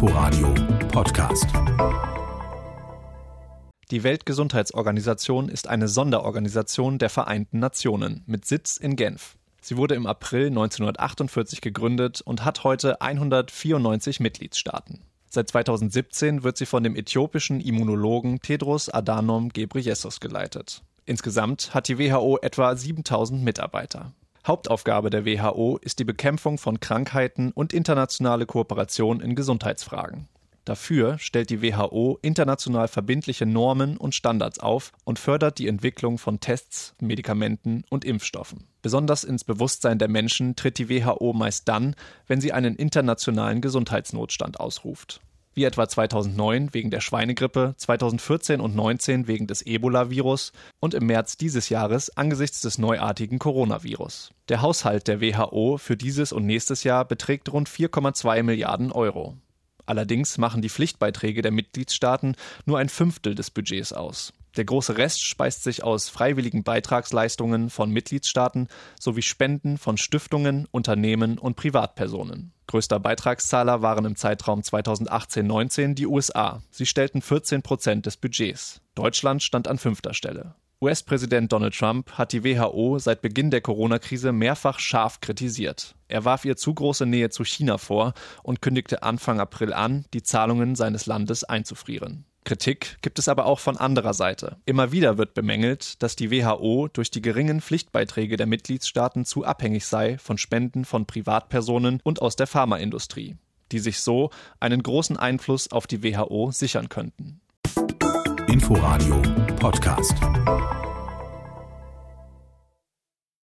Inforadio Podcast. Die Weltgesundheitsorganisation ist eine Sonderorganisation der Vereinten Nationen mit Sitz in Genf. Sie wurde im April 1948 gegründet und hat heute 194 Mitgliedstaaten. Seit 2017 wird sie von dem äthiopischen Immunologen Tedros Adhanom Ghebreyesus geleitet. Insgesamt hat die WHO etwa 7000 Mitarbeiter. Hauptaufgabe der WHO ist die Bekämpfung von Krankheiten und internationale Kooperation in Gesundheitsfragen. Dafür stellt die WHO international verbindliche Normen und Standards auf und fördert die Entwicklung von Tests, Medikamenten und Impfstoffen. Besonders ins Bewusstsein der Menschen tritt die WHO meist dann, wenn sie einen internationalen Gesundheitsnotstand ausruft wie etwa 2009 wegen der Schweinegrippe, 2014 und 2019 wegen des Ebola-Virus und im März dieses Jahres angesichts des neuartigen Coronavirus. Der Haushalt der WHO für dieses und nächstes Jahr beträgt rund 4,2 Milliarden Euro. Allerdings machen die Pflichtbeiträge der Mitgliedstaaten nur ein Fünftel des Budgets aus. Der große Rest speist sich aus freiwilligen Beitragsleistungen von Mitgliedstaaten sowie Spenden von Stiftungen, Unternehmen und Privatpersonen. Größter Beitragszahler waren im Zeitraum 2018-19 die USA. Sie stellten 14 Prozent des Budgets. Deutschland stand an fünfter Stelle. US-Präsident Donald Trump hat die WHO seit Beginn der Corona-Krise mehrfach scharf kritisiert. Er warf ihr zu große Nähe zu China vor und kündigte Anfang April an, die Zahlungen seines Landes einzufrieren. Kritik gibt es aber auch von anderer Seite. Immer wieder wird bemängelt, dass die WHO durch die geringen Pflichtbeiträge der Mitgliedstaaten zu abhängig sei von Spenden von Privatpersonen und aus der Pharmaindustrie, die sich so einen großen Einfluss auf die WHO sichern könnten. Inforadio Podcast.